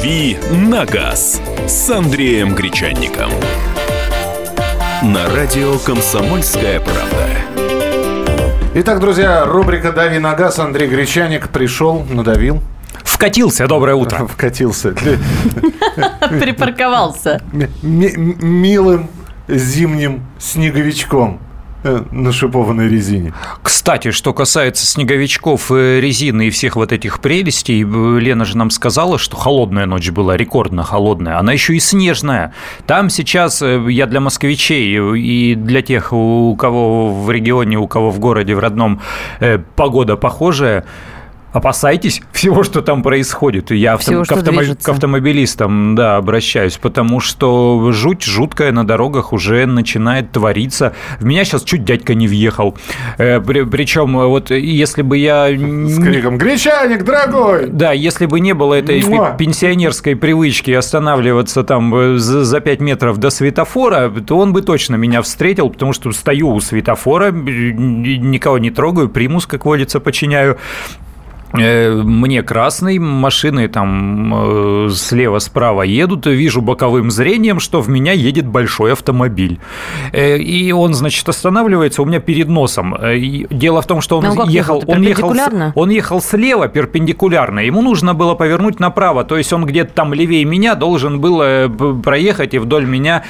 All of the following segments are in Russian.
«Дави на газ» с Андреем Гречанником. На радио «Комсомольская правда». Итак, друзья, рубрика «Дави на газ». Андрей Гречаник пришел, надавил. Вкатился, доброе утро. Вкатился. Припарковался. Милым зимним снеговичком на шипованной резине. Кстати, что касается снеговичков, э, резины и всех вот этих прелестей, э, Лена же нам сказала, что холодная ночь была, рекордно холодная. Она еще и снежная. Там сейчас, я для москвичей и для тех, у кого в регионе, у кого в городе, в родном погода похожая, опасайтесь всего, что там происходит. Я всего, к, автом... к автомобилистам да, обращаюсь, потому что жуть жуткая на дорогах уже начинает твориться. В меня сейчас чуть дядька не въехал. Э, при, причем, вот если бы я... С криком «Гречаник, дорогой!» Да, если бы не было этой Муа! пенсионерской привычки останавливаться там э, за, за 5 метров до светофора, то он бы точно меня встретил, потому что стою у светофора, никого не трогаю, примус, как водится, подчиняю. Э, мне красный, машины там э, слева-справа едут, вижу боковым зрением, что в меня едет большой автомобиль. Э, и он, значит, останавливается у меня перед носом. Дело в том, что он ну, ехал, он ехал, он ехал слева перпендикулярно. Ему нужно было повернуть направо, то есть он где-то там левее меня должен был проехать и вдоль меня,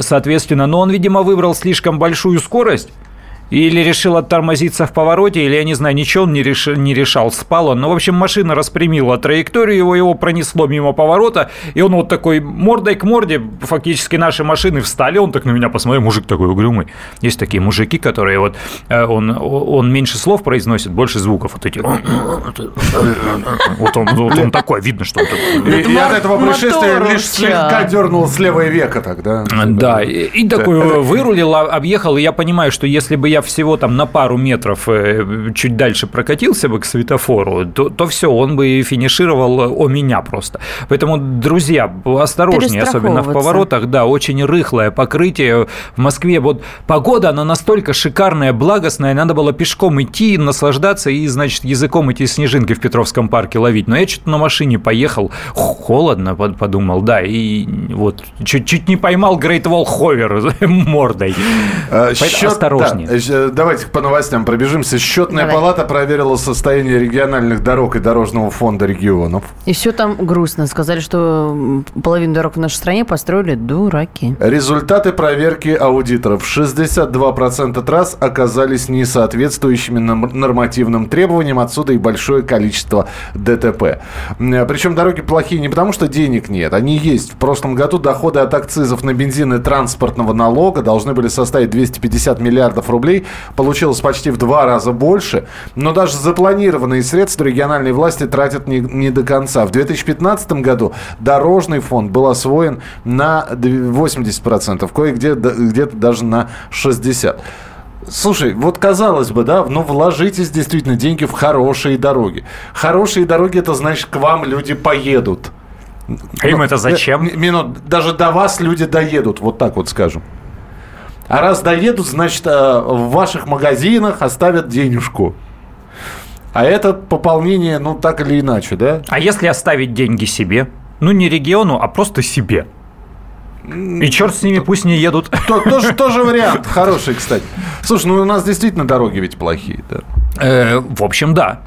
соответственно. Но он, видимо, выбрал слишком большую скорость или решил оттормозиться в повороте, или, я не знаю, ничего он не, решил, не решал, спал он. Ну, в общем, машина распрямила траекторию его, его пронесло мимо поворота, и он вот такой мордой к морде, фактически наши машины встали, он так на меня посмотрел, мужик такой угрюмый. Есть такие мужики, которые вот, э, он, он меньше слов произносит, больше звуков. Вот эти... Вот он, вот он такой, видно, что он такой. И от этого происшествия лишь слегка дернул с левое века тогда. Да, и такой вырулил, объехал, и я понимаю, что если бы я всего там на пару метров э, чуть дальше прокатился бы к светофору, то, то все, он бы финишировал о меня просто. Поэтому, друзья, осторожнее, особенно в поворотах, да, очень рыхлое покрытие. В Москве вот погода, она настолько шикарная, благостная, надо было пешком идти, наслаждаться и, значит, языком эти снежинки в Петровском парке ловить. Но я что-то на машине поехал, холодно, подумал, да, и вот чуть-чуть не поймал Great Wall Hover мордой. А, счет, осторожнее. Да, Э, давайте по новостям пробежимся. Счетная Давай. палата проверила состояние региональных дорог и дорожного фонда регионов. И все там грустно. Сказали, что половину дорог в нашей стране построили дураки. Результаты проверки аудиторов. 62% трасс оказались несоответствующими нормативным требованиям. Отсюда и большое количество ДТП. Причем дороги плохие не потому, что денег нет. Они есть. В прошлом году доходы от акцизов на бензин и транспортного налога должны были составить 250 миллиардов рублей получилось почти в два раза больше. Но даже запланированные средства региональные власти тратят не, не до конца. В 2015 году дорожный фонд был освоен на 80%, кое-где где-то даже на 60%. Слушай, вот казалось бы, да, ну вложитесь действительно деньги в хорошие дороги. Хорошие дороги, это значит, к вам люди поедут. А им это зачем? Минут, даже до вас люди доедут, вот так вот скажем. А раз доедут, значит, э, в ваших магазинах оставят денежку. А это пополнение, ну, так или иначе, да? А если оставить деньги себе? Ну, не региону, а просто себе. И черт с ними, пусть не едут. То, тоже, тоже вариант хороший, кстати. Слушай, ну у нас действительно дороги ведь плохие, да? Э, в общем, да.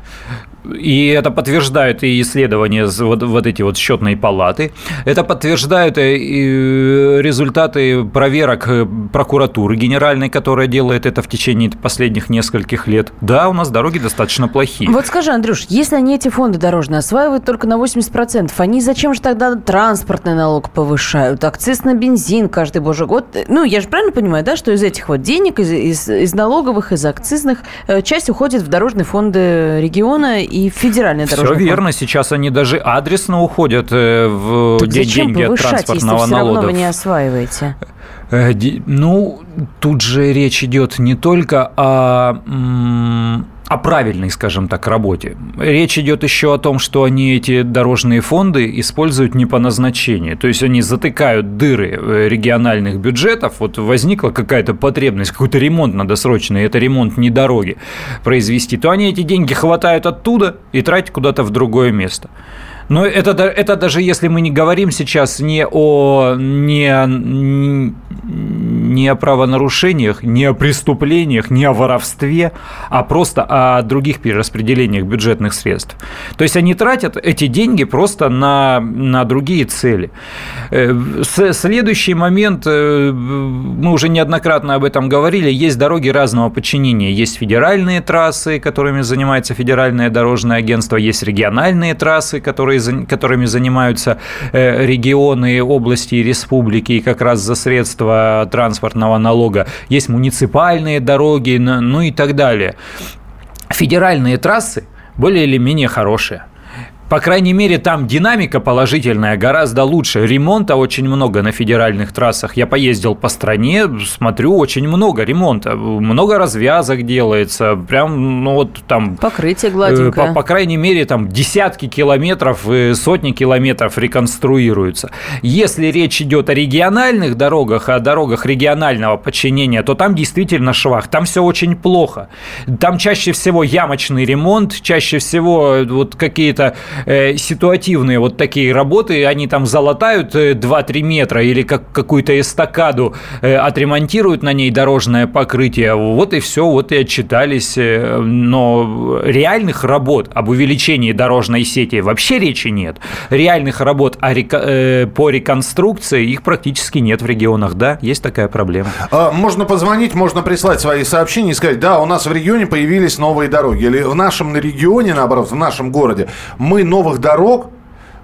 И это подтверждают и исследования вот, вот эти вот счетные палаты. Это подтверждают и результаты проверок э, прокуратуры генеральной, которая делает это в течение последних нескольких лет. Да, у нас дороги достаточно плохие. Вот скажи, Андрюш, если они эти фонды дорожные осваивают только на 80%, они зачем же тогда транспортный налог повышают, акциз на бензин каждый божий год? Ну, я же правильно понимаю, да, что из этих вот денег, из, из, из налоговых, из акцизных, э, часть уходит в дорожные фонды региона и федеральный дорожный Все верно. Сейчас они даже адресно уходят э, в так деньги от транспортного если налога. Все равно вы не осваиваете. Э, ну, тут же речь идет не только о о правильной, скажем так, работе. Речь идет еще о том, что они эти дорожные фонды используют не по назначению. То есть они затыкают дыры э, региональных бюджетов. Вот возникла какая-то потребность, какой-то ремонт надо срочно, и это ремонт не дороги произвести, то они эти деньги хватают оттуда и тратят куда-то в другое место. Но это, это даже если мы не говорим сейчас не о, не, не о правонарушениях, не о преступлениях, не о воровстве, а просто о других перераспределениях бюджетных средств. То есть они тратят эти деньги просто на, на другие цели. Э, следующий момент, э, мы уже неоднократно об этом говорили, есть дороги разного подчинения. Есть федеральные трассы, которыми занимается Федеральное дорожное агентство, есть региональные трассы, которые, которыми занимаются э, регионы, области и республики, и как раз за средства транспортного налога. Есть муниципальные дороги, ну и так далее. Федеральные трассы более или менее хорошие. По крайней мере, там динамика положительная гораздо лучше. Ремонта очень много на федеральных трассах. Я поездил по стране, смотрю, очень много ремонта. Много развязок делается. Прям, ну вот там... Покрытие гладенькое. Э, по, по крайней мере, там десятки километров, сотни километров реконструируются. Если речь идет о региональных дорогах, о дорогах регионального подчинения, то там действительно швах. Там все очень плохо. Там чаще всего ямочный ремонт, чаще всего вот какие-то э, ситуативные вот такие работы, они там залатают 2-3 э, метра или как какую-то эстакаду э, отремонтируют на ней дорожное покрытие, вот и все, вот и отчитались. Но реальных работ об увеличении дорожной сети вообще речи нет. Реальных работ по реконструкции их практически нет в регионах, да, есть такая проблема. А, можно позвонить, можно прислать свои сообщения и сказать, да, у нас в регионе появились новые дороги. Или в нашем регионе, наоборот, в нашем городе мы новых дорог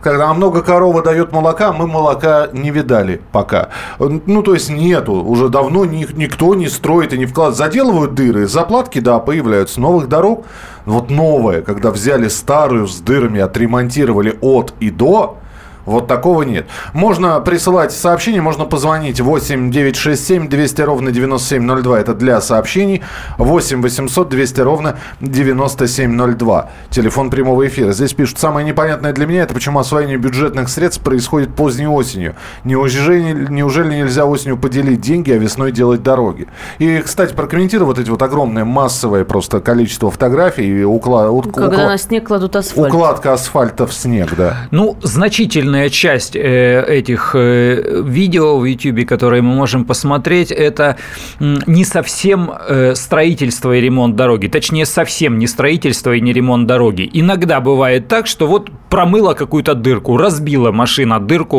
когда много корова дает молока, мы молока не видали пока. Ну, то есть нету. Уже давно ни, никто не строит и не вкладывает. Заделывают дыры, заплатки, да, появляются. Новых дорог, вот новое, когда взяли старую с дырами, отремонтировали от и до, вот такого нет. Можно присылать сообщения, можно позвонить 8 967 200 ровно 9702. Это для сообщений. 8 800 200 ровно 9702. Телефон прямого эфира. Здесь пишут, самое непонятное для меня, это почему освоение бюджетных средств происходит поздней осенью. Неужели, неужели нельзя осенью поделить деньги, а весной делать дороги? И, кстати, прокомментирую вот эти вот огромное массовое просто количество фотографий. Укла... Когда укла... на снег кладут асфальт. Укладка асфальта в снег, да. Ну, значительная значительная часть э, этих э, видео в YouTube, которые мы можем посмотреть, это не совсем э, строительство и ремонт дороги. Точнее, совсем не строительство и не ремонт дороги. Иногда бывает так, что вот промыла какую-то дырку, разбила машина дырку,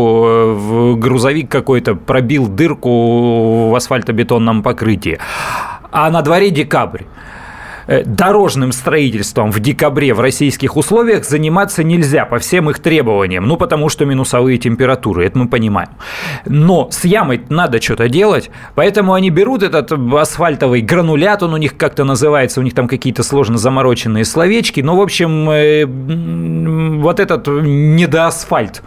в грузовик какой-то пробил дырку в асфальтобетонном покрытии. А на дворе декабрь. Э, дорожным строительством в декабре в российских условиях заниматься нельзя по всем их требованиям, ну потому что минусовые температуры, это мы понимаем. Но с ямой надо что-то делать, поэтому они берут этот асфальтовый гранулят, он у них как-то называется, у них там какие-то сложно замороченные словечки, ну в общем э, вот этот недоасфальт.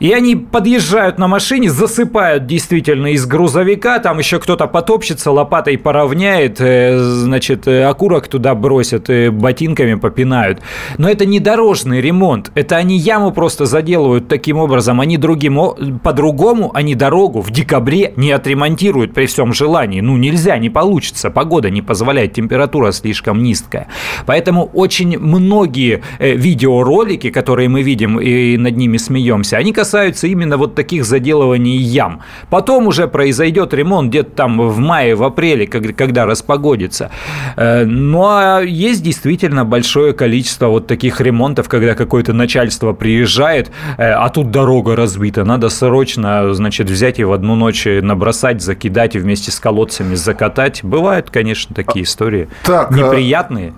И они подъезжают на машине, засыпают действительно из грузовика, там еще кто-то потопчется, лопатой поравняет, э, значит, э, окурок туда бросят, э, ботинками попинают. Но это не дорожный ремонт, это они яму просто заделывают таким образом, они другим, по-другому они дорогу в декабре не отремонтируют при всем желании. Ну, нельзя, не получится, погода не позволяет, температура слишком низкая. Поэтому очень многие видеоролики, которые мы видим и над ними смеемся, они касаются касаются именно вот таких заделываний ям. Потом уже произойдет ремонт где-то там в мае, в апреле, когда распогодится. Э, ну а есть действительно большое количество вот таких ремонтов, когда какое-то начальство приезжает, э, а тут дорога разбита, надо срочно, значит, взять и в одну ночь набросать, закидать и вместе с колодцами закатать. Бывают, конечно, такие истории так, э, неприятные.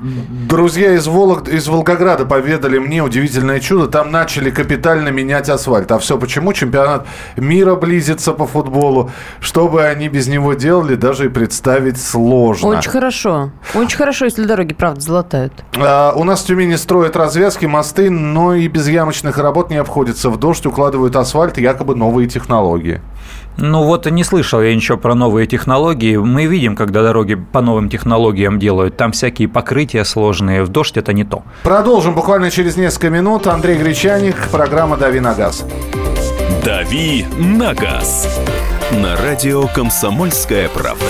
Друзья из, Волог... из Волгограда поведали мне удивительное чудо. Там начали капитально менять асфальт. А все почему? Чемпионат мира близится по футболу. Что бы они без него делали, даже и представить сложно. Очень хорошо. Очень хорошо, если дороги, правда, золотают. А, у нас в Тюмени строят развязки, мосты, но и без ямочных работ не обходится. В дождь укладывают асфальт, якобы новые технологии. Ну вот не слышал я ничего про новые технологии. Мы видим, когда дороги по новым технологиям делают, там всякие покрытия сложные. В дождь это не то. Продолжим буквально через несколько минут. Андрей Гречаник, программа «Дави на газ». «Дави на газ» на радио «Комсомольская правда».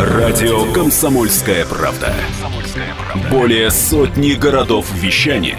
Радио «Комсомольская правда». Более сотни городов вещания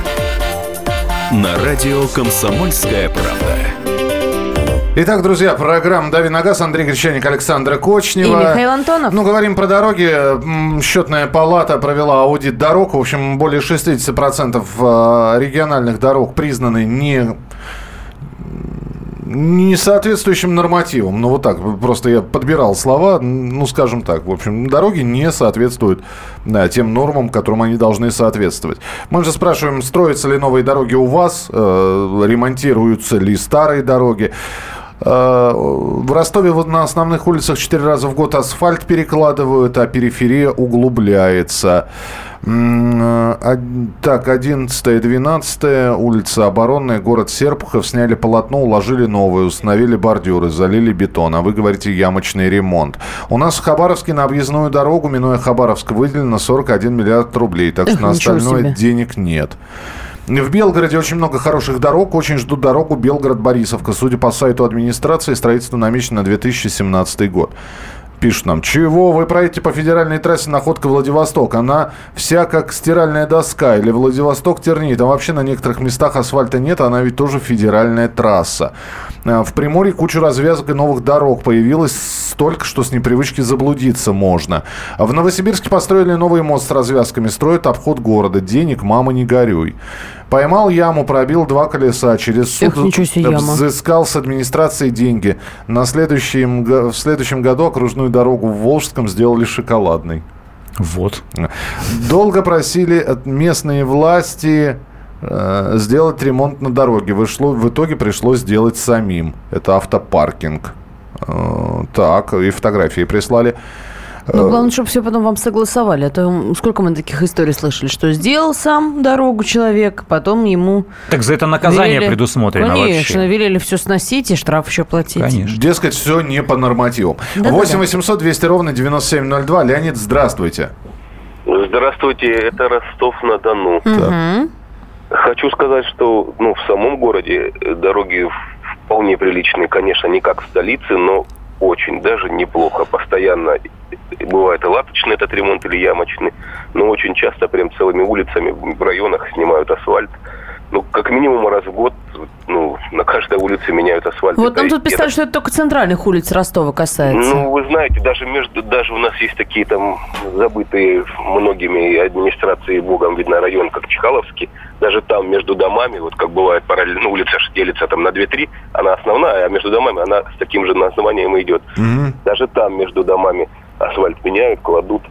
На радио «Комсомольская правда». Итак, друзья, программа «Дави на газ», Андрей Гречаник, Александра Кочнева. И Михаил Антонов. Ну, говорим про дороги. Счетная палата провела аудит дорог. В общем, более 60% э, региональных дорог признаны не не соответствующим нормативам. Ну, вот так, просто я подбирал слова, ну, скажем так. В общем, дороги не соответствуют да, тем нормам, которым они должны соответствовать. Мы же спрашиваем, строятся ли новые дороги у вас, э, ремонтируются ли старые дороги. Э, в Ростове на основных улицах четыре раза в год асфальт перекладывают, а периферия углубляется. Э, так, 11 и 12 улица Оборонная, город Серпухов. Сняли полотно, уложили новое, установили бордюры, залили бетон. А вы говорите ямочный ремонт. У нас в Хабаровске на объездную дорогу, минуя Хабаровск, выделено 41 миллиард рублей. Так что на остальное денег нет. В Белгороде очень много хороших дорог. Очень ждут дорогу Белгород-Борисовка. Судя по сайту администрации, строительство намечено на 2017 год пишут нам, чего вы проедете по федеральной трассе находка Владивосток? Она вся как стиральная доска или Владивосток тернит. Там вообще на некоторых местах асфальта нет, она ведь тоже федеральная трасса. А, в Приморье куча развязок и новых дорог появилось столько, что с непривычки заблудиться можно. В Новосибирске построили новый мост с развязками, строят обход города. Денег, мама, не горюй. Поймал яму, пробил два колеса. Через суд Эх, взыскал с администрации деньги. На следующем, в следующем году окружную дорогу в Волжском сделали шоколадной. Вот. Долго просили местные власти э, сделать ремонт на дороге. Вышло, в итоге пришлось сделать самим. Это автопаркинг. Э, так, и фотографии прислали. Ну, главное, чтобы все потом вам согласовали. А то сколько мы таких историй слышали, что сделал сам дорогу человек, потом ему... Так за это наказание велели... предусмотрено Конечно, вообще. велели все сносить и штраф еще платить. Конечно. Дескать, все не по нормативам. Да, 8 800 200 ровно 9702. Леонид, здравствуйте. Здравствуйте, это Ростов-на-Дону. Угу. Хочу сказать, что ну, в самом городе дороги вполне приличные, конечно, не как в столице, но очень, даже неплохо. Постоянно бывает и латочный этот ремонт или ямочный, но очень часто прям целыми улицами в районах снимают асфальт. Ну, как минимум раз в год, ну, на каждой улице меняют асфальт. Вот нам тут писали, что это только центральных улиц Ростова касается. Ну, вы знаете, даже между, даже у нас есть такие там забытые многими администрацией богом, видно, район, как Чехаловский. Даже там между домами, вот как бывает параллельно, ну, улица делится там на 2-3, она основная, а между домами она с таким же названием идет. Mm-hmm. Даже там между домами асфальт меняют, кладут.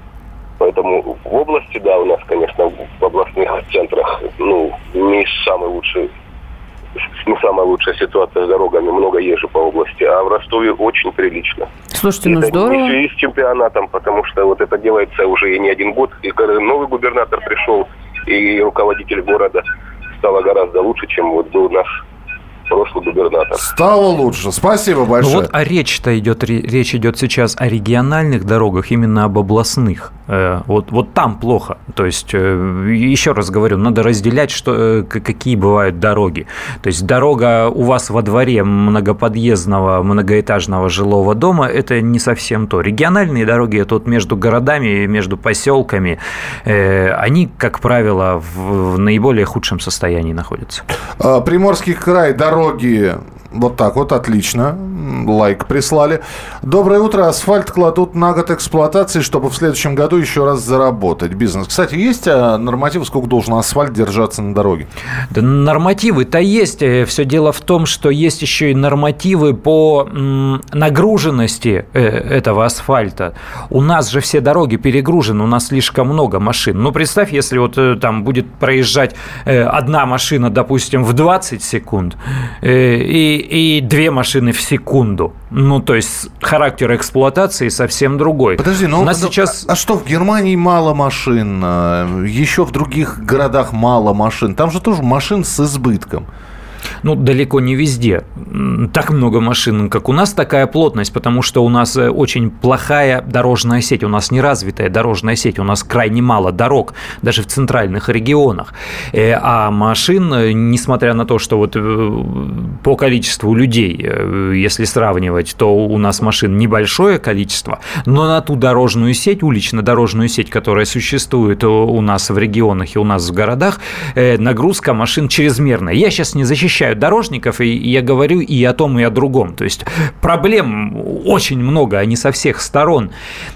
Поэтому в области, да, у нас, конечно, в областных центрах, ну, не самый лучший не самая лучшая ситуация с дорогами, много езжу по области, а в Ростове очень прилично. Слушайте, ну это здорово. еще и с чемпионатом, потому что вот это делается уже и не один год, и когда новый губернатор пришел, и руководитель города стало гораздо лучше, чем вот был наш прошлый губернатор. Стало лучше. Спасибо большое. Ну вот, а речь-то идет, речь идет сейчас о региональных дорогах, именно об областных. Э, вот, вот там плохо. То есть, э, еще раз говорю, надо разделять, что, э, какие бывают дороги. То есть, дорога у вас во дворе многоподъездного, многоэтажного жилого дома – это не совсем то. Региональные дороги – это вот между городами, между поселками. Они, как правило, в наиболее худшем состоянии находятся. А, Приморский край, дорога дороги вот так вот, отлично. Лайк прислали. Доброе утро. Асфальт кладут на год эксплуатации, чтобы в следующем году еще раз заработать. Бизнес. Кстати, есть а, нормативы, сколько должен асфальт держаться на дороге? Да нормативы-то есть. Э, Все дело в том, что есть еще и нормативы по нагруженности э, этого асфальта. У нас же все дороги перегружены, у нас слишком много машин. Ну, представь, если вот э, там будет проезжать одна машина, допустим, в 20 секунд, и и две машины в секунду. Ну, то есть характер эксплуатации совсем другой. Подожди, ну, У нас сейчас... а, а что, в Германии мало машин, а, еще в других городах мало машин. Там же тоже машин с избытком. Ну, далеко не везде так много машин, как у нас, такая плотность, потому что у нас э, очень плохая дорожная сеть, у нас неразвитая дорожная сеть, у нас крайне мало дорог, даже в центральных регионах. Э, а машин, э, несмотря на то, что вот по количеству людей, если сравнивать, то у нас машин небольшое количество, но на ту дорожную сеть, улично-дорожную сеть, которая существует у нас в регионах и у нас в городах, нагрузка машин чрезмерная. Я сейчас не защищаю защищают дорожников, и я говорю и о том, и о другом. То есть проблем очень много, они со всех сторон.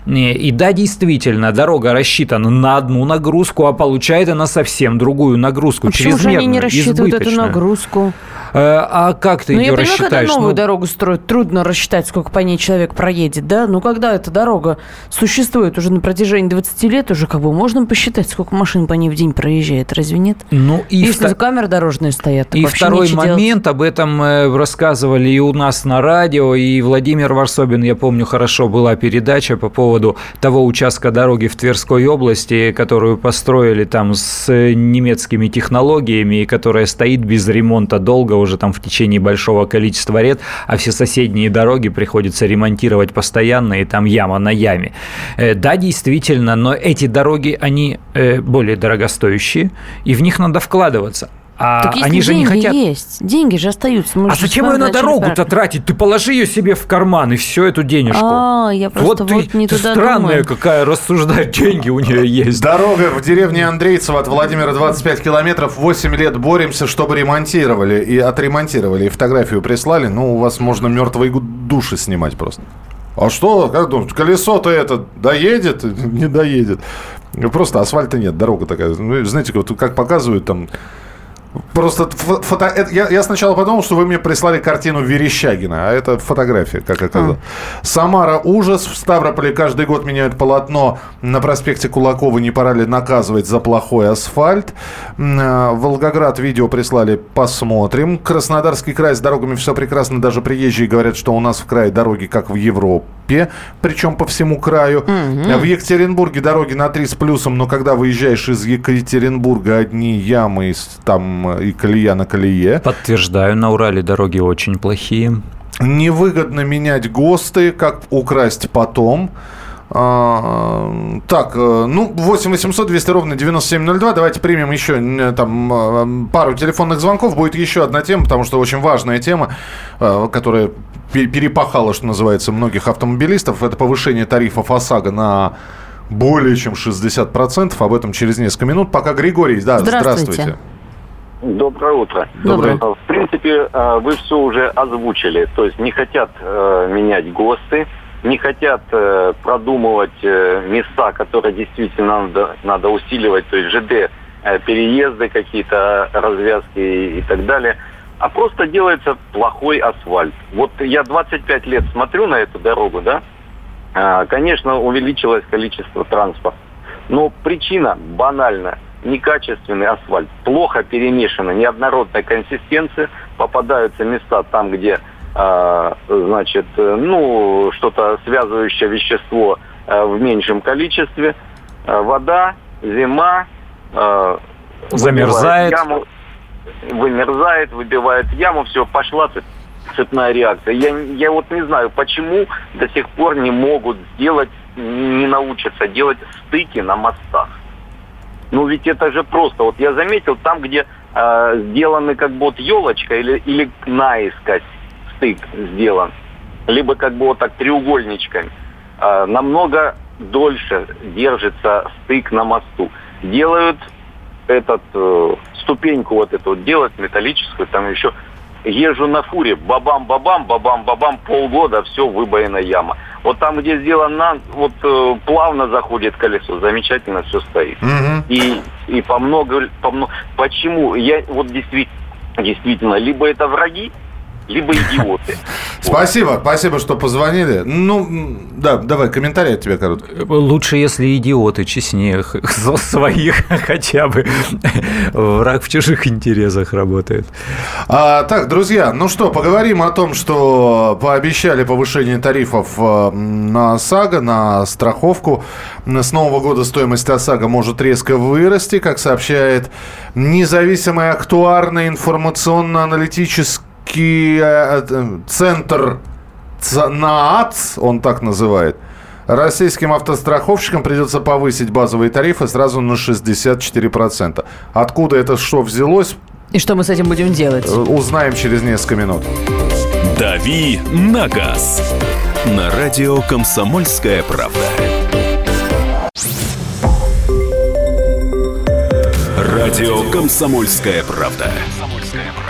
И да, действительно, дорога рассчитана на одну нагрузку, а получает она совсем другую нагрузку. А почему же они не рассчитывают эту нагрузку? Э, а как ты ну, ее я понимаю, рассчитаешь? когда новую ну... дорогу строят, трудно рассчитать, сколько по ней человек проедет, да? Ну, когда эта дорога существует уже на протяжении 20 лет, уже как бы можно посчитать, сколько машин по ней в день проезжает, разве нет? Ну, и Если втор... камеры дорожные стоят, И второй момент, делать. об этом э, рассказывали и у нас на радио, и Владимир Варсобин, я помню хорошо, была передача по поводу того участка дороги в Тверской области, которую построили там с немецкими технологиями, и которая стоит без ремонта долго, уже там в течение большого количества лет, а все соседние дороги приходится ремонтировать постоянно, и там яма на яме. Э, да, действительно, но эти дороги, они э, более дорогостоящие, и в них надо вкладываться. А так они же не хотят. есть, деньги же остаются. Мы а зачем ее на дорогу-то тратить? Ты положи ее себе в карман и все эту денежку. А, я просто вот, вот ты, не ты туда странная думаю. какая рассуждать, деньги у нее есть. Дорога в деревне Андрейцево от Владимира 25 километров. 8 лет боремся, чтобы ремонтировали и отремонтировали. И фотографию прислали. Ну, у вас можно мертвые души снимать просто. А что, как думаешь, колесо-то это доедет? Не доедет. Просто асфальта нет, дорога такая. Ну, знаете, вот как показывают там Просто фото... я, я сначала подумал, что вы мне прислали картину Верещагина, а это фотография, как оказалось. А. Самара ужас. В Ставрополе каждый год меняют полотно на проспекте Кулакова. Не пора ли наказывать за плохой асфальт? А, Волгоград видео прислали, посмотрим. Краснодарский край с дорогами все прекрасно. Даже приезжие говорят, что у нас в крае дороги как в Европе, причем по всему краю. Угу. В Екатеринбурге дороги на 3 с плюсом, но когда выезжаешь из Екатеринбурга, одни ямы там и колея на колее. Подтверждаю, на Урале дороги очень плохие. Невыгодно менять ГОСТы, как украсть потом. А, так, э, ну, 8 800 200 ровно 9702. Давайте примем еще э, там э, пару телефонных звонков. Будет еще одна тема, потому что очень важная тема, которая перепахала, что называется, многих автомобилистов. Это повышение тарифов ОСАГО на более чем 60%. Об этом через несколько минут. Пока Григорий, да, здравствуйте. здравствуйте. Доброе утро. Доброе. В принципе, э, вы все уже озвучили. То есть не хотят э, менять ГОСТы, не хотят э, продумывать места, которые действительно надо, надо усиливать, то есть ЖД, переезды какие-то, развязки и так далее. А просто делается плохой асфальт. Вот я 25 лет смотрю на эту дорогу, да, конечно, увеличилось количество транспорта. Но причина банальная некачественный асфальт, плохо перемешана, неоднородная консистенция, попадаются места там, где, э, значит, ну, что-то связывающее вещество э, в меньшем количестве, э, вода, зима, э, замерзает, яму, вымерзает, выбивает яму, все, пошла цепная реакция. Я, я вот не знаю, почему до сих пор не могут сделать, не научатся делать стыки на мостах. Ну ведь это же просто. Вот я заметил, там, где э, сделаны как бы вот елочка или, или наискось стык сделан, либо как бы вот так треугольничками, э, намного дольше держится стык на мосту. Делают этот э, ступеньку вот эту вот делать металлическую, там еще езжу на фуре, бабам-бабам, бабам-бабам, полгода, все, выбоина яма. Вот там, где сделано, вот э, плавно заходит колесо, замечательно все стоит. Угу. И, и по много, по много... Почему? Я вот действительно, действительно, либо это враги, либо идиоты. Спасибо, спасибо, что позвонили. Ну, да, давай, комментарий от тебя короткий. Лучше, если идиоты честнее своих хотя бы. Враг в чужих интересах работает. А, так, друзья, ну что, поговорим о том, что пообещали повышение тарифов э, на ОСАГО, на страховку. С нового года стоимость ОСАГО может резко вырасти, как сообщает независимый актуарный информационно-аналитический центр НААЦ, он так называет, Российским автостраховщикам придется повысить базовые тарифы сразу на 64%. Откуда это что взялось? И что мы с этим будем делать? Узнаем через несколько минут. «Дави на газ» на радио «Комсомольская правда». Радио «Комсомольская правда».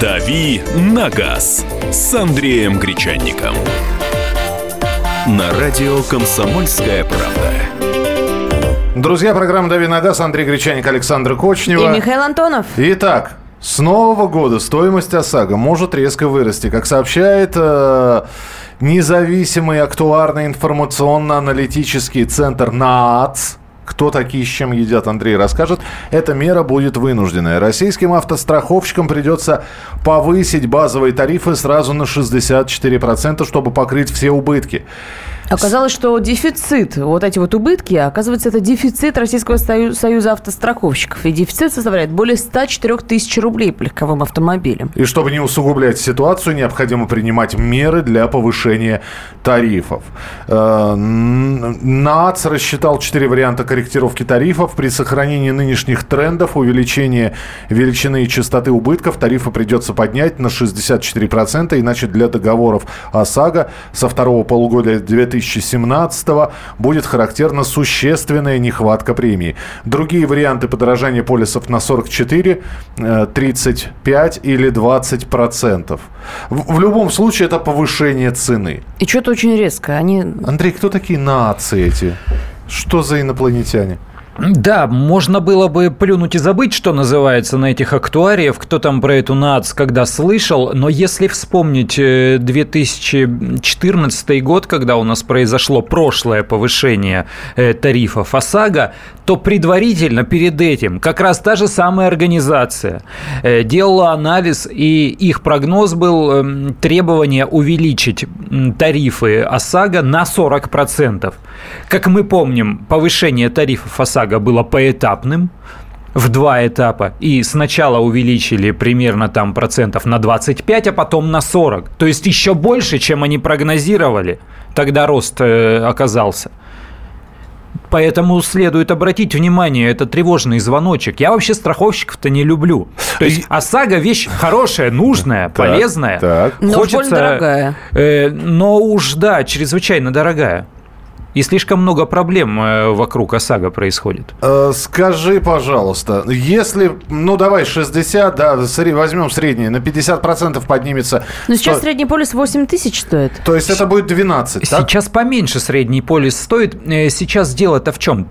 «Дави на газ» с Андреем Гречанником. На радио «Комсомольская правда». Друзья, программа «Дави на газ», Андрей Гречаник, Александр Кочнева. И Михаил Антонов. Итак, с нового года стоимость ОСАГО может резко вырасти. Как сообщает э, независимый актуарный информационно-аналитический центр НААЦ, кто такие, с чем едят, Андрей расскажет. Эта мера будет вынужденная. Российским автостраховщикам придется повысить базовые тарифы сразу на 64%, чтобы покрыть все убытки. Оказалось, что дефицит, вот эти вот убытки, оказывается, это дефицит Российского союза автостраховщиков. И дефицит составляет более 104 тысяч рублей по легковым автомобилям. И чтобы не усугублять ситуацию, необходимо принимать меры для повышения тарифов. Э, НАЦ рассчитал четыре варианта корректировки тарифов. При сохранении нынешних трендов увеличения величины и частоты убытков тарифы придется поднять на 64%, иначе для договоров ОСАГО со второго полугодия 2000 2017 будет характерна существенная нехватка премии. Другие варианты подорожания полисов на 44, 35 э, или 20 процентов. В, в любом случае это повышение цены. И что-то очень резко. Они... Андрей, кто такие нации эти? Что за инопланетяне? Да, можно было бы плюнуть и забыть, что называется, на этих актуариев, кто там про эту НАЦ когда слышал, но если вспомнить 2014 э, год, когда у нас произошло прошлое повышение э, тарифов ОСАГО, то предварительно перед этим как раз та же самая организация э, делала анализ, и их прогноз был требование увеличить тарифы ОСАГО на 40%. Как мы помним, повышение тарифов ОСАГО шага было поэтапным, в два этапа. И сначала увеличили примерно там процентов на 25, а потом на 40. То есть еще больше, чем они прогнозировали. Тогда рост э, оказался. Поэтому следует обратить внимание, это тревожный звоночек. Я вообще страховщиков-то не люблю. То есть ОСАГО вещь хорошая, нужная, полезная. Так. Но Хочется, дорогая. Э, но уж, да, чрезвычайно дорогая. И слишком много проблем э, вокруг ОСАГО происходит. Э, скажи, пожалуйста, если, ну давай 60, да, возьмем средний, на 50% поднимется... Но сейчас то... средний полис 8 тысяч стоит. То есть это будет 12, Сейчас так? поменьше средний полис стоит. Э, сейчас дело-то в чем?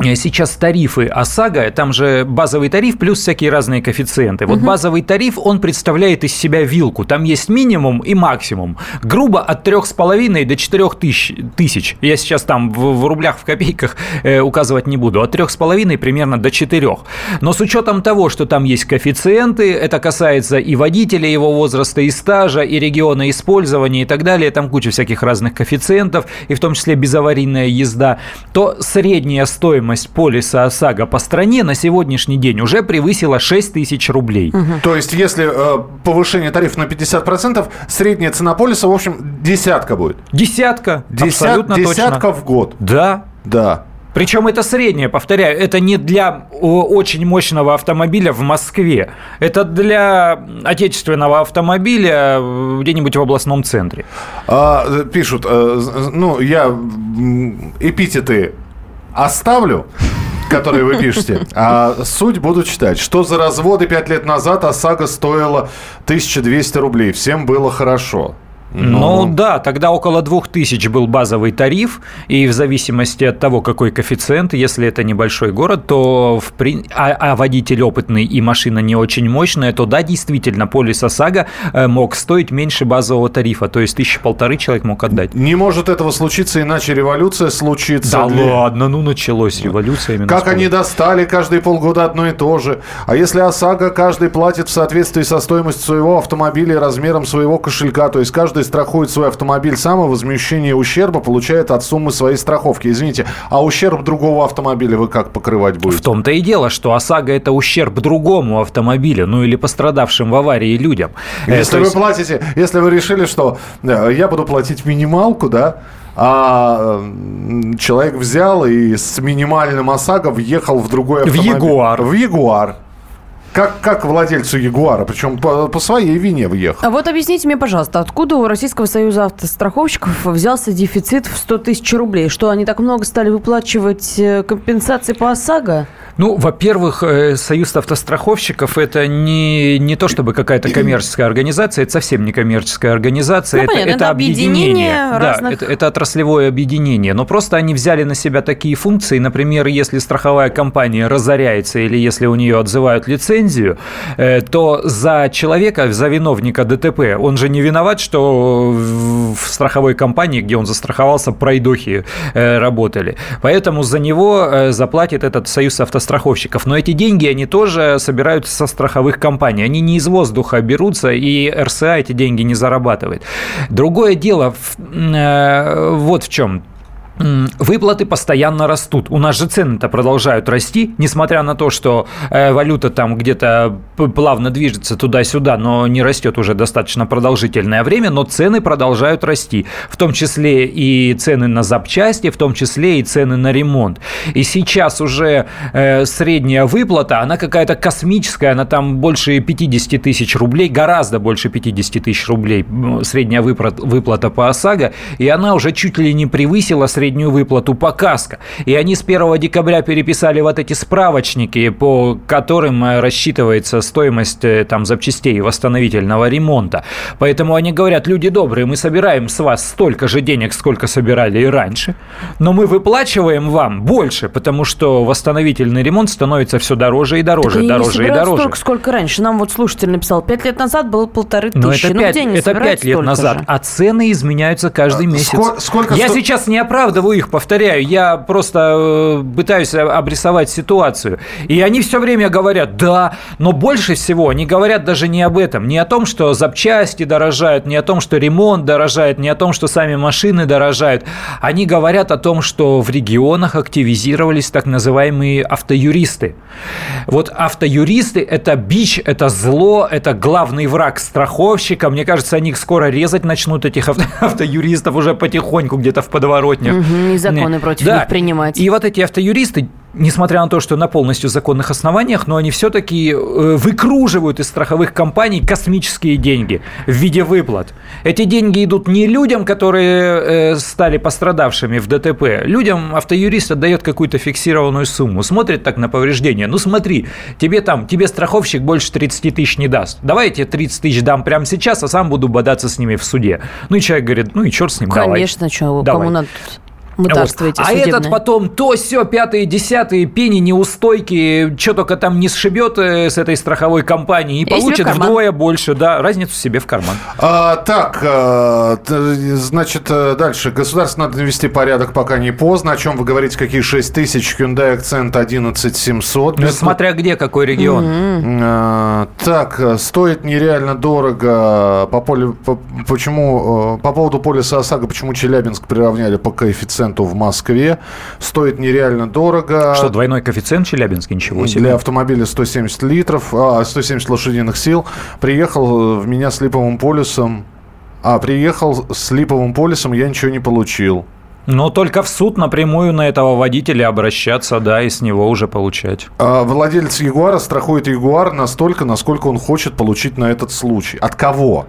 Э, сейчас тарифы ОСАГО, там же базовый тариф плюс всякие разные коэффициенты. Вот угу. базовый тариф, он представляет из себя вилку. Там есть минимум и максимум. Грубо от 3,5 до 4 тысяч. тысяч. Я сейчас там в, в рублях, в копейках э, указывать не буду. От 3,5 примерно до 4. Но с учетом того, что там есть коэффициенты, это касается и водителя, его возраста, и стажа, и региона использования и так далее, там куча всяких разных коэффициентов, и в том числе безаварийная езда, то средняя стоимость стоимость полиса ОСАГО по стране на сегодняшний день уже превысила 6 тысяч рублей. Угу. То есть, если э, повышение тарифа на 50%, средняя цена полиса, в общем, десятка будет? Десятка, Десят, абсолютно десятка точно. в год? Да. Да. Причем это среднее, повторяю, это не для очень мощного автомобиля в Москве. Это для отечественного автомобиля где-нибудь в областном центре. А, пишут, э, ну, я эпитеты оставлю которые вы пишете. А суть буду читать. Что за разводы пять лет назад ОСАГО стоила 1200 рублей. Всем было хорошо. Ну, ну да, тогда около 2000 был базовый тариф, и в зависимости от того, какой коэффициент, если это небольшой город, то в при... а, а водитель опытный и машина не очень мощная, то да, действительно, полис ОСАГО э, мог стоить меньше базового тарифа, то есть тысячи полторы человек мог отдать. Не может этого случиться, иначе революция случится. Да ли... ладно, ну началось революция. Именно как они достали каждые полгода одно и то же. А если ОСАГО каждый платит в соответствии со стоимостью своего автомобиля и размером своего кошелька, то есть каждый страхует свой автомобиль сам, и возмещение ущерба получает от суммы своей страховки. Извините, а ущерб другого автомобиля вы как покрывать будете? В том-то и дело, что ОСАГО – это ущерб другому автомобилю, ну или пострадавшим в аварии людям. Э, если вы есть... платите, если вы решили, что э, я буду платить минималку, да, а человек взял и с минимальным ОСАГО въехал в другой автомобиль. В Ягуар. В Ягуар. Как, как владельцу Ягуара, причем по, по своей вине въехал. А вот объясните мне, пожалуйста, откуда у Российского союза автостраховщиков взялся дефицит в 100 тысяч рублей? Что, они так много стали выплачивать э, компенсации по ОСАГО? Ну, во-первых, э, Союз автостраховщиков – это не, не то чтобы какая-то коммерческая организация, это совсем не коммерческая организация, ну, это, понятно, это, это объединение. объединение разных... Да, это, это отраслевое объединение. Но просто они взяли на себя такие функции, например, если страховая компания разоряется или если у нее отзывают лицензию, э, то за человека, за виновника ДТП, он же не виноват, что в страховой компании, где он застраховался, пройдохи э, работали. Поэтому за него заплатит этот Союз автостраховщиков страховщиков. Но эти деньги, они тоже собираются со страховых компаний. Они не из воздуха берутся, и РСА эти деньги не зарабатывает. Другое дело э, вот в чем. Выплаты постоянно растут. У нас же цены-то продолжают расти, несмотря на то, что э, валюта там где-то плавно движется туда-сюда, но не растет уже достаточно продолжительное время, но цены продолжают расти. В том числе и цены на запчасти, в том числе и цены на ремонт. И сейчас уже э, средняя выплата, она какая-то космическая, она там больше 50 тысяч рублей, гораздо больше 50 тысяч рублей средняя выплата, по ОСАГО, и она уже чуть ли не превысила среднюю среднюю выплату по КАСКО. И они с 1 декабря переписали вот эти справочники, по которым э, рассчитывается стоимость э, там запчастей восстановительного ремонта. Поэтому они говорят, люди добрые, мы собираем с вас столько же денег, сколько собирали и раньше, но мы выплачиваем вам больше, потому что восстановительный ремонт становится все дороже и дороже, так дороже и дороже. столько, сколько раньше. Нам вот слушатель написал, пять лет назад было полторы тысячи. Но это ну, это пять лет назад, же? а цены изменяются каждый а, месяц. Сколько, сколько Я сто... сейчас не оправдываю оправдываю их, повторяю, я просто э, пытаюсь обрисовать ситуацию. И они все время говорят, да, но больше всего они говорят даже не об этом, не о том, что запчасти дорожают, не о том, что ремонт дорожает, не о том, что сами машины дорожают. Они говорят о том, что в регионах активизировались так называемые автоюристы. Вот автоюристы – это бич, это зло, это главный враг страховщика. Мне кажется, они их скоро резать начнут, этих авто автоюристов, уже потихоньку где-то в подворотнях. Угу, и законы против да. них принимать. И вот эти автоюристы несмотря на то, что на полностью законных основаниях, но они все-таки э, выкруживают из страховых компаний космические деньги в виде выплат. Эти деньги идут не людям, которые э, стали пострадавшими в ДТП. Людям автоюрист отдает какую-то фиксированную сумму, смотрит так на повреждения. Ну смотри, тебе там, тебе страховщик больше 30 тысяч не даст. Давай я тебе 30 тысяч дам прямо сейчас, а сам буду бодаться с ними в суде. Ну и человек говорит, ну и черт с ним, Конечно, давай. давай. кому надо мытарствуете вот. А судебное. этот потом то все пятые, десятые, пени неустойки, что только там не сшибет э, с этой страховой компании и, и получит вдвое больше, да, разницу себе в карман. А, так, а, значит, э, дальше. Государство надо навести порядок, пока не поздно. О чем вы говорите, какие 6 тысяч, Hyundai Accent 11700. Ну, смотря где, какой регион. Mm-hmm. А, так, стоит нереально дорого. По, полю, по, почему, по поводу полиса ОСАГО, почему Челябинск приравняли по коэффициенту коэффициенту в Москве. Стоит нереально дорого. Что, двойной коэффициент в Челябинске? Ничего себе. Для автомобиля 170 литров, а, 170 лошадиных сил. Приехал в меня с липовым полюсом. А, приехал с липовым полюсом, я ничего не получил. Но только в суд напрямую на этого водителя обращаться, да, и с него уже получать. А владелец Ягуара страхует Ягуар настолько, насколько он хочет получить на этот случай. От кого?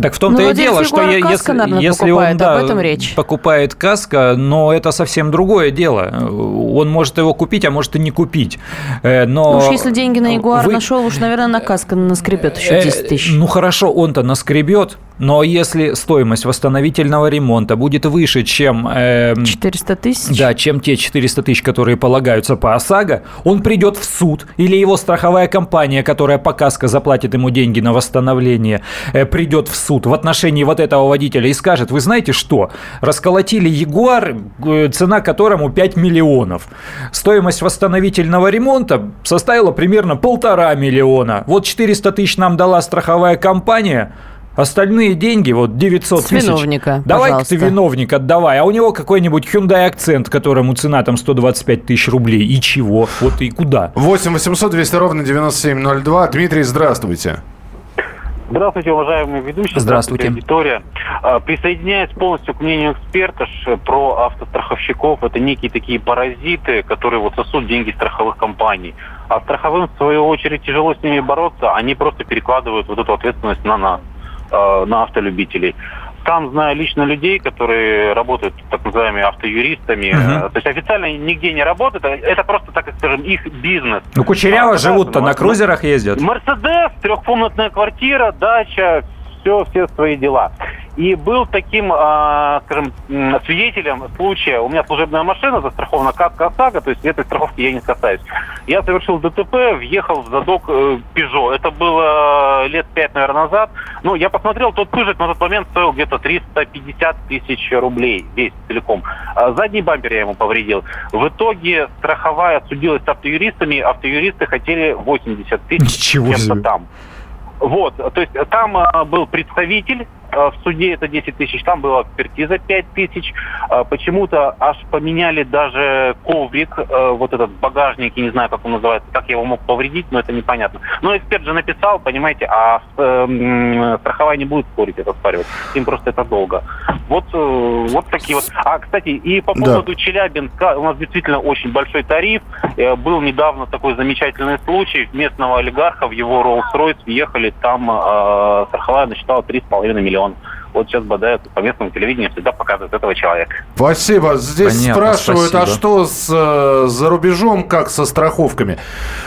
Так в том-то ну, и дело, что я, каска, если, наверное, если он да, об этом речь. покупает каска, но это совсем другое дело. Он может его купить, а может и не купить. Э, но... Ну уж если деньги на Ягуар Вы... нашел, уж, наверное, на каска наскребет еще 10 э, тысяч. Ну хорошо, он-то наскребет, но если стоимость восстановительного ремонта будет выше, чем... Э, 400 тысяч? Да, чем те 400 тысяч, которые полагаются по ОСАГО, он придет в суд, или его страховая компания, которая по каско заплатит ему деньги на восстановление, э, придет в суд в отношении вот этого водителя и скажет, вы знаете что, расколотили Ягуар, э, цена которому 5 миллионов. Стоимость восстановительного ремонта составила примерно полтора миллиона. Вот 400 тысяч нам дала страховая компания, Остальные деньги, вот 900 С тысяч. виновника, Давай ты виновник отдавай. А у него какой-нибудь Hyundai акцент, которому цена там 125 тысяч рублей. И чего? Вот и куда? 8 800 200 ровно 9702. Дмитрий, здравствуйте. Здравствуйте, уважаемые ведущие. Здравствуйте. Аудитория. А, присоединяюсь полностью к мнению эксперта про автостраховщиков. Это некие такие паразиты, которые вот сосут деньги страховых компаний. А страховым, в свою очередь, тяжело с ними бороться. Они просто перекладывают вот эту ответственность на нас, а, на автолюбителей. Там знаю лично людей, которые работают так называемыми автоюристами. Uh-huh. То есть официально нигде не работают. Это просто, так скажем, их бизнес. Ну, кучеряво а, живут-то, на крузерах ездят. Мерседес, трехкомнатная квартира, дача, все, все свои дела. И был таким, э, скажем, свидетелем случая. У меня служебная машина застрахована как ОСАГО, то есть этой страховки я не касаюсь. Я совершил ДТП, въехал в задок э, Peugeot. Это было лет пять, наверное, назад. Ну, я посмотрел, тот пыжик на тот момент стоил где-то 350 тысяч рублей весь целиком. А задний бампер я ему повредил. В итоге страховая судилась с автоюристами. Автоюристы хотели 80 тысяч. Ничего себе. там. Вот, то есть там а, был представитель в суде это 10 тысяч, там была экспертиза 5 тысяч. Э, почему-то аж поменяли даже коврик, э, вот этот багажник, я не знаю, как он называется, как я его мог повредить, но это непонятно. Но эксперт же написал, понимаете, а страховая не будет спорить, это спаривать. Им просто это долго. Вот, вот такие вот. А, кстати, и по поводу да. Челябинска, у нас действительно очень большой тариф. Был недавно такой замечательный случай. Местного олигарха в его Rolls-Royce въехали, там страховая насчитала 3,5 миллиона он вот сейчас бодают по местному телевидению, всегда показывают этого человека. Спасибо. Здесь Понятно, спрашивают, а спасибо. а что с, э, за рубежом, как со страховками?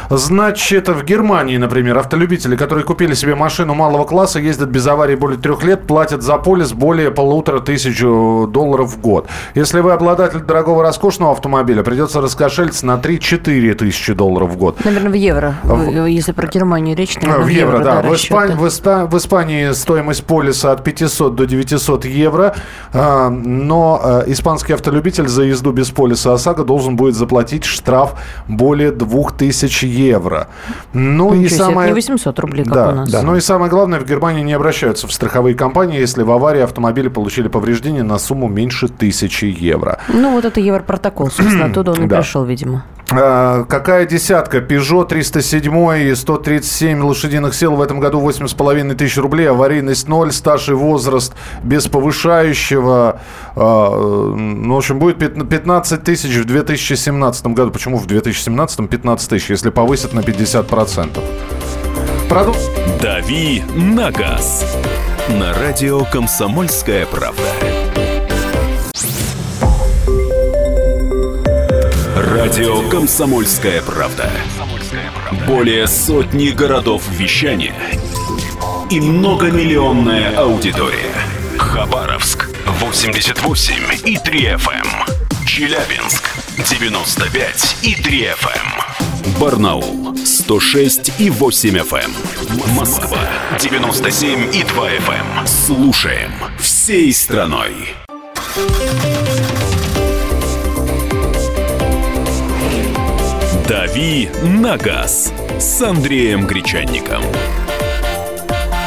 Значит, в Германии, например, автолюбители, которые купили себе машину малого класса, ездят без аварии более трех лет, платят за полис более полутора тысяч долларов в год. Если вы обладатель дорогого роскошного автомобиля, придется раскошелиться на 3-4 тысячи долларов в год. Наверное, в евро. В... Если про Германию речь, наверное, в, в евро, евро да. да в, Испании, в, Испа... в Испании стоимость полиса от 500 до 900 евро. А, но а, испанский автолюбитель за езду без полиса ОСАГО должен будет заплатить штраф более 2000 евро. Ну Ничего и самое... не 800 рублей, как да, у нас. Да. Ну и самое главное, в Германии не обращаются в страховые компании, если в аварии автомобили получили повреждения на сумму меньше 1000 евро. Ну вот это Европротокол, собственно, оттуда он и да. пришел, видимо. А, какая десятка? Peugeot 307 и 137 лошадиных сил в этом году 8,5 тысяч рублей. Аварийность 0, стаж и возраст без повышающего. А, ну, в общем, будет 15 тысяч в 2017 году. Почему в 2017 15 тысяч, если повысят на 50%? Продукт. Дави на газ. На радио «Комсомольская правда». Радио «Комсомольская правда». Более сотни городов вещания и многомиллионная аудитория. Хабаровск 88 и 3 FM. Эм. Челябинск 95 и 3 FM. Эм. Барнаул 106 и 8 FM. Эм. Москва 97 и 2 FM. Слушаем всей страной. «Дави на газ» с Андреем Гречанником.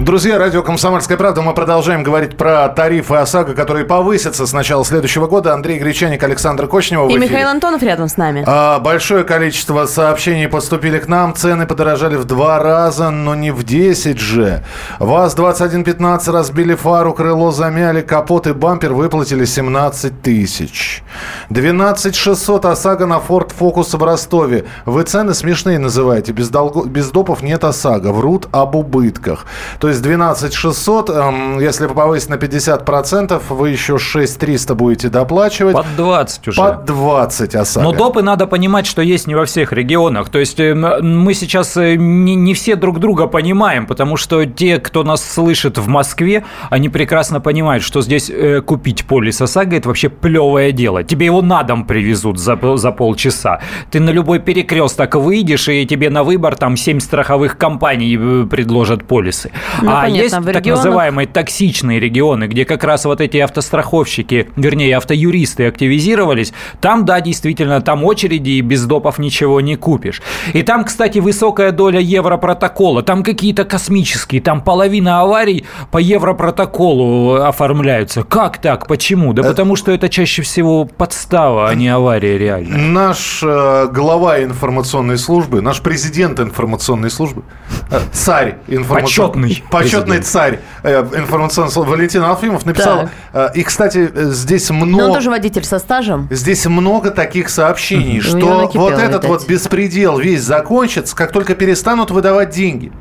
Друзья, радио «Комсомольская правда». Мы продолжаем говорить про тарифы ОСАГО, которые повысятся с начала следующего года. Андрей Гречаник, Александр Кочнева И Михаил Антонов рядом с нами. А, большое количество сообщений поступили к нам. Цены подорожали в два раза, но не в 10 же. ВАЗ-2115 разбили фару, крыло замяли, капот и бампер выплатили 17 тысяч. 12 600 ОСАГО на Ford Focus в Ростове. Вы цены смешные называете. Без, долго... Без допов нет ОСАГО. Врут об убытках. То есть 12 600, эм, если повысить на 50%, вы еще 6 300 будете доплачивать. Под 20 уже. Под 20 ОСАГО. Но допы надо понимать, что есть не во всех регионах. То есть э, мы сейчас э, не, не все друг друга понимаем, потому что те, кто нас слышит в Москве, они прекрасно понимают, что здесь э, купить полис ОСАГО – это вообще плевое дело. Тебе его на дом привезут за, за полчаса. Ты на любой перекресток выйдешь, и тебе на выбор там 7 страховых компаний предложат полисы. Ну, а понятно, есть так регионах... называемые токсичные регионы, где как раз вот эти автостраховщики, вернее, автоюристы активизировались. Там, да, действительно, там очереди и без допов ничего не купишь. И там, кстати, высокая доля европротокола. Там какие-то космические, там половина аварий по европротоколу оформляются. Как так? Почему? Да это... потому что это чаще всего подстава, а не авария реально. Наш э, глава информационной службы, наш президент информационной службы, э, царь информационной... Почетный. Почетный царь э, информационной службы Валентин Алфимов написал... Э, и, кстати, здесь много... Но он тоже водитель со стажем. Здесь много таких сообщений, mm-hmm. что вот этот вот беспредел весь закончится, как только перестанут выдавать деньги.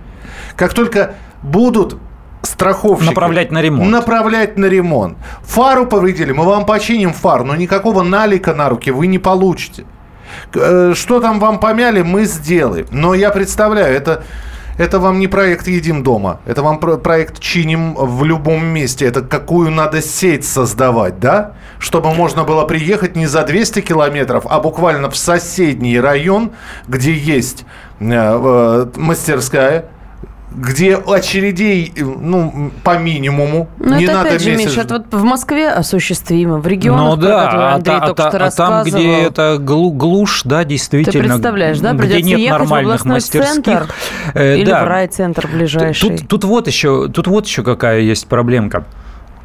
Как только будут страховщики. Направлять на ремонт. Направлять на ремонт. Фару повредили, мы вам починим фару, но никакого налика на руки вы не получите. Э, что там вам помяли, мы сделаем. Но я представляю, это это вам не проект «Едим дома», это вам проект «Чиним в любом месте». Это какую надо сеть создавать, да? Чтобы можно было приехать не за 200 километров, а буквально в соседний район, где есть э, э, мастерская, где очередей ну, по минимуму. Ну, не это надо опять же, месяц... Миша, это вот в Москве осуществимо, в регионах, ну, да, Андрей а, только а, что а, там, где это глушь, да, действительно. Ты представляешь, да, где нет нормальных мастерских. Центр, э, или да. в райцентр ближайший. Тут, тут, вот еще, тут вот еще какая есть проблемка.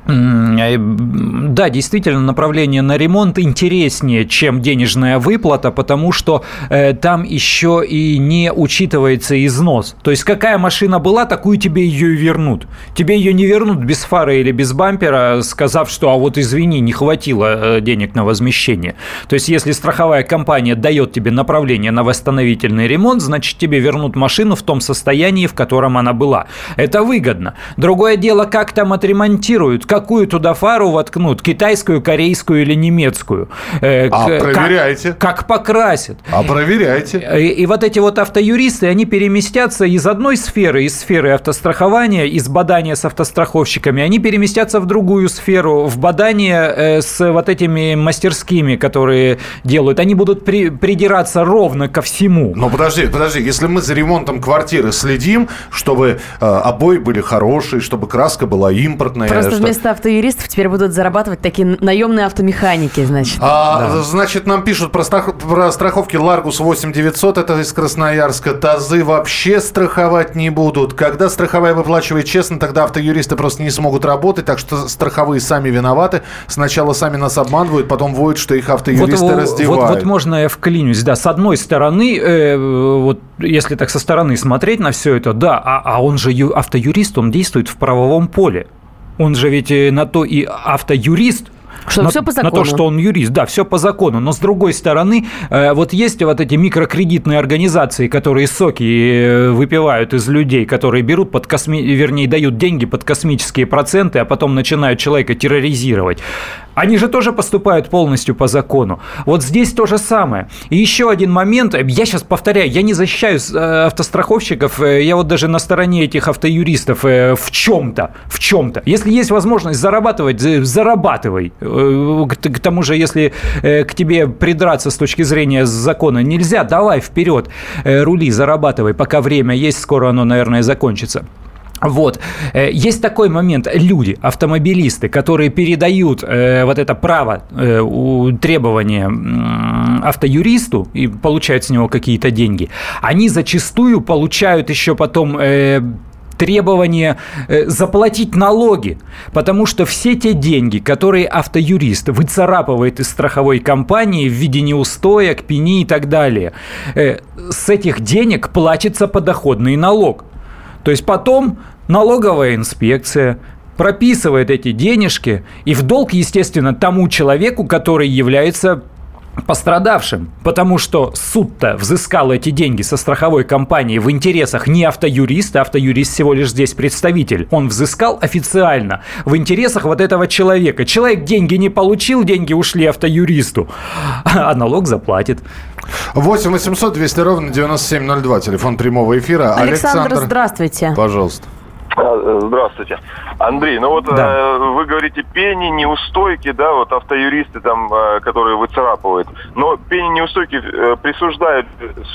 Э, да, действительно, направление на ремонт интереснее, чем денежная выплата, потому что э, там еще и не учитывается износ. То есть какая машина была, такую тебе ее и вернут. Тебе ее не вернут без фары или без бампера, сказав, что а вот извини, не хватило э, денег на возмещение. То есть если страховая компания дает тебе направление на восстановительный ремонт, значит тебе вернут машину в том состоянии, в котором она была. Это выгодно. Другое дело, как там отремонтируют, какую туда фару воткнут, китайскую, корейскую или немецкую. Э, а к, проверяйте. Как, как покрасят. А проверяйте. И, и вот эти вот автоюристы, они переместятся из одной сферы, из сферы автострахования, из бадания с автостраховщиками, они переместятся в другую сферу, в бадание э, с вот этими мастерскими, которые делают. Они будут при, придираться ровно ко всему. Но подожди, подожди, если мы за ремонтом квартиры следим, чтобы э, обои были хорошие, чтобы краска была импортная. Просто что... вместо автоюристов теперь будут зарабатывать такие наемные автомеханики, значит. А, да. Значит, нам пишут про, страх... про страховки Ларгус 8900, это из Красноярска. Тазы вообще страховать не будут. Когда страховая выплачивает честно, тогда автоюристы просто не смогут работать, так что страховые сами виноваты. Сначала сами нас обманывают, потом воют, что их автоюристы вот, раздевают. Вот, вот можно я вклинюсь. Да, с одной стороны, э, вот если так со стороны смотреть на все это, да, а, а он же автоюрист, он действует в правовом поле. Он же ведь э, на то и автоюрист, что на, все по закону. На то, что он юрист, да, все по закону. Но с другой стороны, э, вот есть вот эти микрокредитные организации, которые соки э, выпивают из людей, которые берут под косми... вернее, дают деньги под космические проценты, а потом начинают человека терроризировать. Они же тоже поступают полностью по закону. Вот здесь то же самое. И еще один момент. Я сейчас повторяю, я не защищаю э, автостраховщиков. Э, я вот даже на стороне этих автоюристов э, в чем-то. В чем-то. Если есть возможность зарабатывать, зарабатывай. К тому же, если к тебе придраться с точки зрения закона нельзя, давай вперед, рули, зарабатывай, пока время есть, скоро оно, наверное, закончится. Вот. Э, есть такой момент. Люди, автомобилисты, которые передают э, вот это право, э, требования э, автоюристу и получают с него какие-то деньги, они зачастую получают еще потом... Э, требование э, заплатить налоги, потому что все те деньги, которые автоюрист выцарапывает из страховой компании в виде неустоек, пени и так далее, э, с этих денег платится подоходный налог. То есть потом налоговая инспекция прописывает эти денежки и в долг, естественно, тому человеку, который является пострадавшим, потому что суд-то взыскал эти деньги со страховой компании в интересах не автоюриста, автоюрист всего лишь здесь представитель. Он взыскал официально в интересах вот этого человека. Человек деньги не получил, деньги ушли автоюристу, а налог заплатит. 8 800 200 ровно 9702, телефон прямого эфира. Александр, Александр здравствуйте. Пожалуйста. Здравствуйте. Андрей, ну вот да. э, вы говорите пени, неустойки, да, вот автоюристы там, э, которые выцарапывают. Но пени, неустойки э, присуждает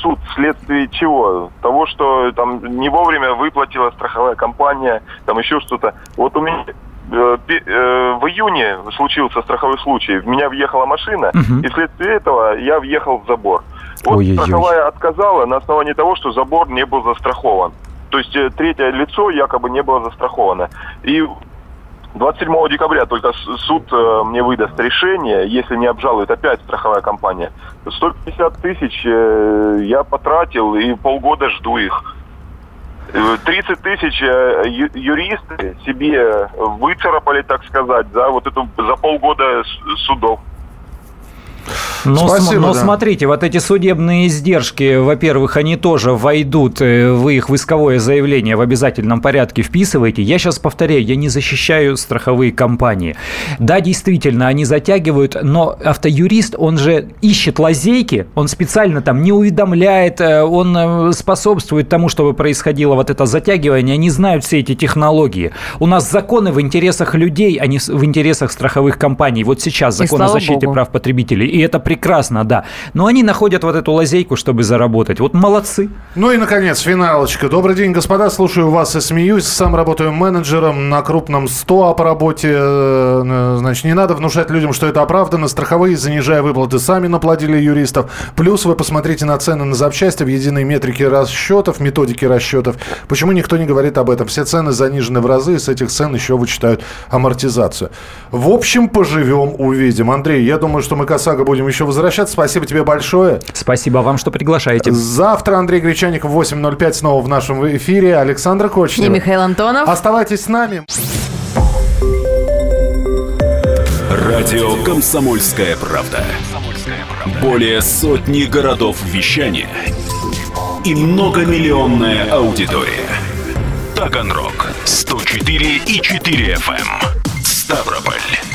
суд вследствие чего? Того, что там не вовремя выплатила страховая компания, там еще что-то. Вот у меня э, э, в июне случился страховой случай. В меня въехала машина, угу. и вследствие этого я въехал в забор. Вот Ой-ой-ой. страховая отказала на основании того, что забор не был застрахован. То есть э, третье лицо якобы не было застраховано. И 27 декабря только суд э, мне выдаст решение, если не обжалует опять страховая компания. 150 тысяч э, я потратил и полгода жду их. 30 тысяч юристы себе выцарапали, так сказать, за вот эту за полгода судов. Но, Спасибо, но да. смотрите, вот эти судебные издержки, во-первых, они тоже войдут, э, вы их в исковое заявление в обязательном порядке вписываете. Я сейчас повторяю, я не защищаю страховые компании. Да, действительно, они затягивают, но автоюрист, он же ищет лазейки, он специально там не уведомляет, э, он э, способствует тому, чтобы происходило вот это затягивание. Они знают все эти технологии. У нас законы в интересах людей, а не в интересах страховых компаний. Вот сейчас закон о защите Богу. прав потребителей. И это прекрасно, да. Но они находят вот эту лазейку, чтобы заработать. Вот молодцы. Ну и, наконец, финалочка. Добрый день, господа. Слушаю вас и смеюсь. Сам работаю менеджером на крупном 100 по работе. Э, значит, не надо внушать людям, что это оправданно. Страховые, занижая выплаты, сами наплодили юристов. Плюс вы посмотрите на цены на запчасти в единой метрике расчетов, методики расчетов. Почему никто не говорит об этом? Все цены занижены в разы, и с этих цен еще вычитают амортизацию. В общем, поживем, увидим. Андрей, я думаю, что мы к ОСАГО будем еще еще возвращаться. Спасибо тебе большое. Спасибо вам, что приглашаете. Завтра Андрей Гречаник в 8.05 снова в нашем эфире. Александр Кочнев. И Михаил Антонов. Оставайтесь с нами. Радио «Комсомольская правда». Более сотни городов вещания и многомиллионная аудитория. Таганрог 104 и 4 FM. Ставрополь